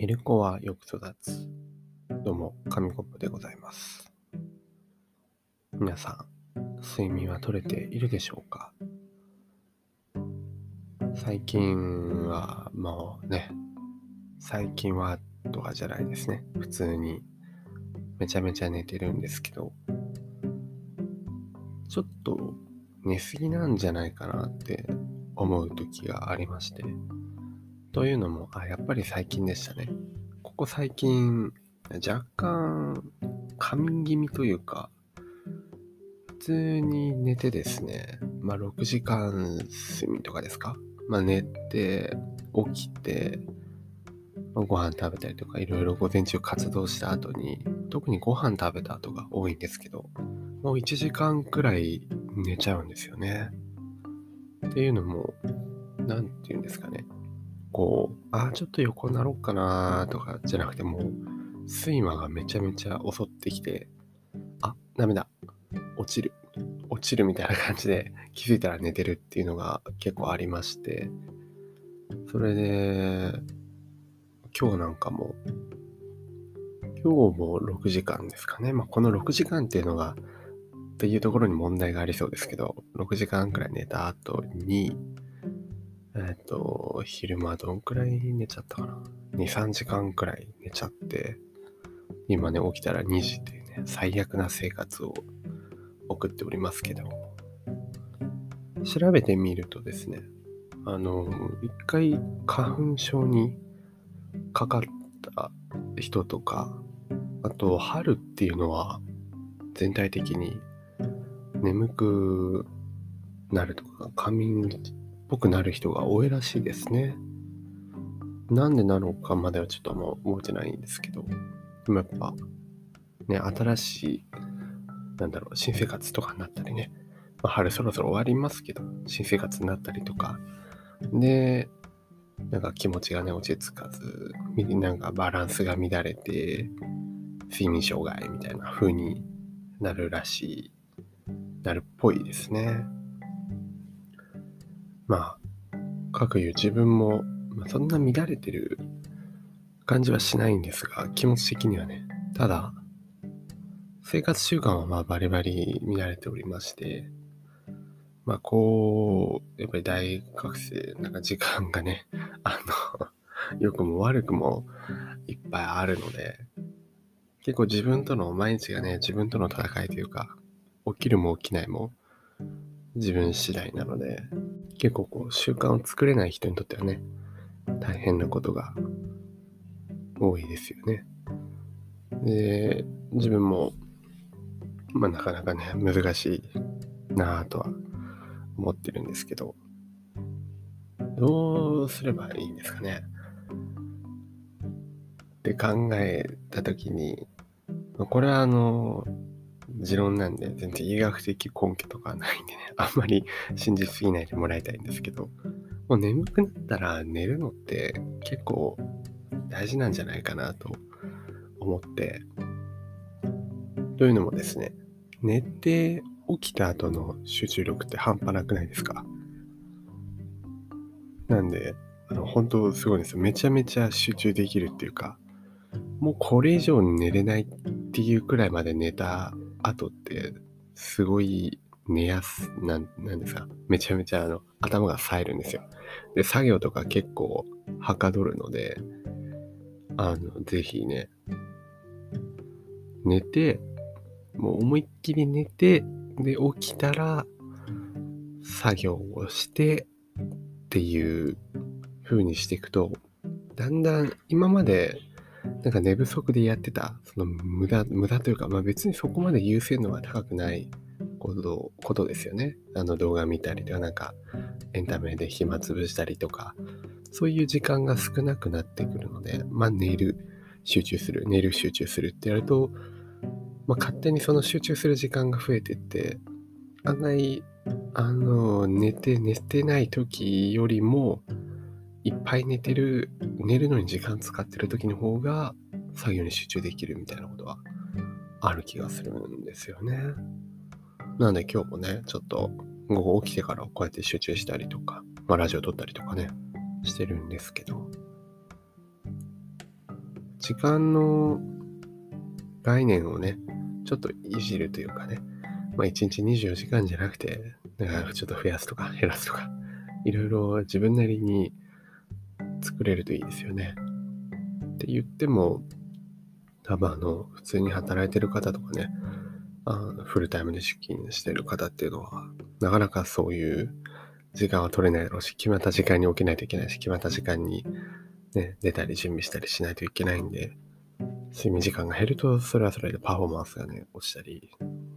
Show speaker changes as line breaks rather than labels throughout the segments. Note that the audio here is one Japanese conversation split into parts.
寝る子はよく育つ。どうも、紙コップでございます。皆さん、睡眠は取れているでしょうか？最近は、もうね、最近はとかじゃないですね。普通にめちゃめちゃ寝てるんですけど、ちょっと寝すぎなんじゃないかなって思う時がありまして。というのも、あ、やっぱり最近でしたね。ここ最近、若干、仮眠気味というか、普通に寝てですね、まあ6時間睡眠とかですか？まあ寝て、起きて、まご飯食べたりとか、いろいろ午前中活動した後に、特にご飯食べた後が多いんですけど、もう1時間くらい寝ちゃうんですよね。っていうのも、なんていうんですかね。こう、ああ、ちょっと横になろうかなとかじゃなくてもう、睡魔がめちゃめちゃ襲ってきて、あ、ダメだ。落ちる。落ちるみたいな感じで気づいたら寝てるっていうのが結構ありまして、それで、今日なんかも、今日も6時間ですかね。まあ、この6時間っていうのが、っていうところに問題がありそうですけど、6時間くらい寝た後に、えっ、と、昼間どんくらい寝ちゃったかな？2、3時間くらい寝ちゃって、今ね、起きたら2時っていうね、最悪な生活を送っておりますけど、調べてみるとですね、あの、一回花粉症にかかった人とか、あと春っていうのは全体的に眠くなるとか、仮眠ぽくなる人が多いらしいですね。なんでなのかまではちょっともう覚えてないんですけど、でもやっぱ、ね、新しい、なんだろう、新生活とかになったりね、まあ、春そろそろ終わりますけど、新生活になったりとか、で、なんか気持ちがね、落ち着かず、みなんかバランスが乱れて、睡眠障害みたいな風になるらしい、なるっぽいですね。まあ、かくいう自分も、まあ、そんな乱れてる感じはしないんですが、気持ち的にはね、ただ、生活習慣はまあバリバリ乱れておりまして、まあこう、やっぱり大学生、なんか時間がね、あの、良くも悪くもいっぱいあるので、結構自分との毎日がね、自分との戦いというか、起きるも起きないも自分次第なので、結構こう習慣を作れない人にとってはね、大変なことが多いですよね。で、自分も、まあなかなかね、難しいなぁとは思ってるんですけど、どうすればいいんですかね。って考えたときに、これはあの、持論なんで全然医学的根拠とかはないんでね、あんまり信じすぎないでもらいたいんですけど、もう眠くなったら寝るのって結構大事なんじゃないかなと思って、というのもですね、寝て起きた後の集中力って半端なくないですか？なんで、あの本当すごいんです。めちゃめちゃ集中できるっていうか、もうこれ以上寝れないっていうくらいまで寝た後って、すごい寝やす、なん、なんですか、めちゃめちゃあの、頭が冴えるんですよ。で、作業とか結構はかどるので、あの、ぜひね、寝て、もう思いっきり寝て、で、起きたら、作業をしてっていう風にしていくと、だんだん今までなんか寝不足でやってた、その無駄、無駄というか、まあ別にそこまで優先度が高くないこと、ことですよね。あの動画見たりとか、なんかエンタメで暇つぶしたりとか、そういう時間が少なくなってくるので、まあ寝る、集中する、寝る、集中するってやると、まあ勝手にその集中する時間が増えてって、案外、あの、寝て、寝てない時よりも、いっぱい寝てる、寝るのに時間使ってる時の方が作業に集中できるみたいなことはある気がするんですよね。なので今日もね、ちょっと午後起きてからこうやって集中したりとか、まあラジオ撮ったりとかね、してるんですけど、時間の概念をね、ちょっといじるというかね、まあ1日24時間じゃなくて、だかちょっと増やすとか減らすとか、いろいろ自分なりに作れるといいですよね。って言っても、多分あの、普通に働いてる方とかね、あのフルタイムで出勤してる方っていうのは、なかなかそういう時間は取れないだろうし、決まった時間に起きないといけないし、決まった時間にね、出たり準備したりしないといけないんで、睡眠時間が減ると、それはそれでパフォーマンスがね、落ちたり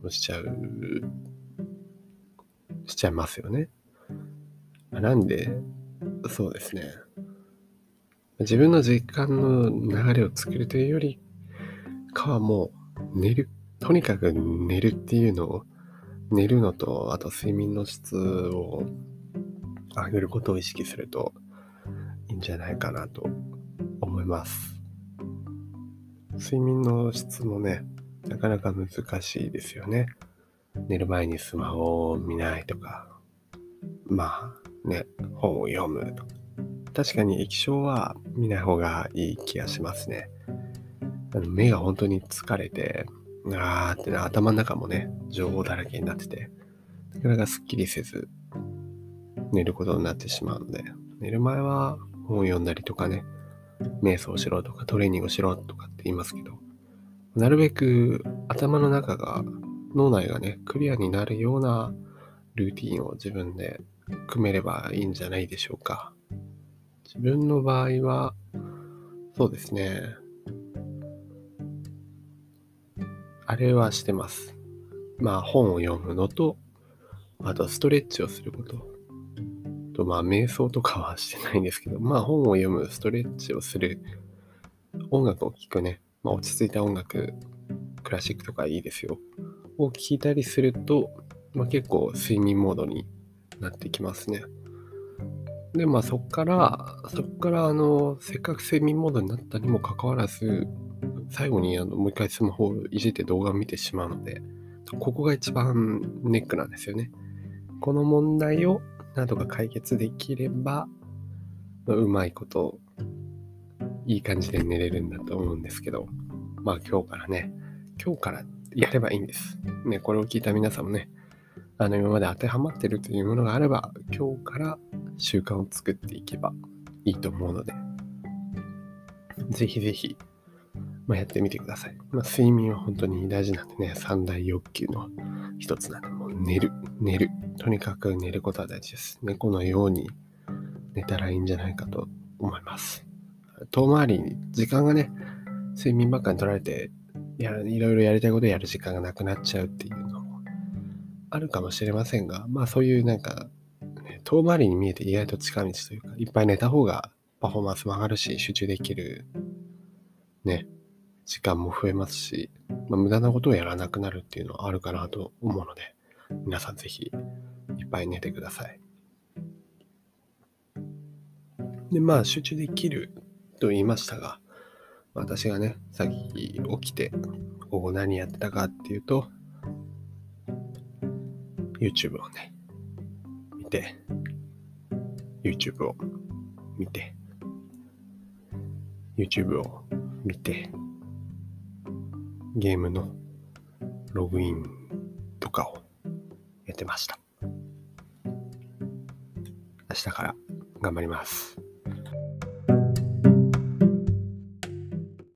しちゃう、しちゃいますよね。なんで、そうですね。自分の時間の流れを作るというよりかはもう寝る。とにかく寝るっていうのを、寝るのと、あと睡眠の質を上げることを意識するといいんじゃないかなと思います。睡眠の質もね、なかなか難しいですよね。寝る前にスマホを見ないとか、まあね、本を読むとか。確かに液晶は見ない方がいい気がしますね。あの目が本当に疲れて、あーってね、頭の中もね、情報だらけになってて、なかなかスッキリせず、寝ることになってしまうので、寝る前は本を読んだりとかね、瞑想しろとかトレーニングしろとかって言いますけど、なるべく頭の中が、脳内がね、クリアになるようなルーティンを自分で組めればいいんじゃないでしょうか。自分の場合は、そうですね。あれはしてます。まあ本を読むのと、あとはストレッチをすること。とまあ瞑想とかはしてないんですけど、まあ本を読む、ストレッチをする、音楽を聴くね、まあ落ち着いた音楽、クラシックとかいいですよ。を聴いたりすると、まあ結構睡眠モードになってきますね。で、まあそっから、そっからあの、せっかく睡眠モードになったにもかかわらず、最後にあのもう一回スマホをいじって動画を見てしまうので、ここが一番ネックなんですよね。この問題をなんとか解決できれば、うまいこと、いい感じで寝れるんだと思うんですけど、まあ今日からね、今日からやればいいんです。ね、これを聞いた皆さんもね、あの今まで当てはまってるというものがあれば、今日から習慣を作っていけばいいと思うので、ぜひぜひ、まあ、やってみてください。まあ、睡眠は本当に大事なんでね、三大欲求の一つなんで、もう寝る、寝る。とにかく寝ることは大事です。猫のように寝たらいいんじゃないかと思います。遠回りに時間がね、睡眠ばっかり取られて、やいろいろやりたいことやる時間がなくなっちゃうっていうのもあるかもしれませんが、まあそういうなんか、遠回りに見えて意外と近道というか、いっぱい寝た方がパフォーマンスも上がるし、集中できる、ね、時間も増えますし、まあ、無駄なことをやらなくなるっていうのはあるかなと思うので、皆さんぜひいっぱい寝てください。で、まあ集中できると言いましたが、私がね、さっき起きて午後何やってたかっていうと、YouTube をね、見て、YouTube を見て、YouTube を見て、ゲームのログインとかをやってました。明日から頑張ります。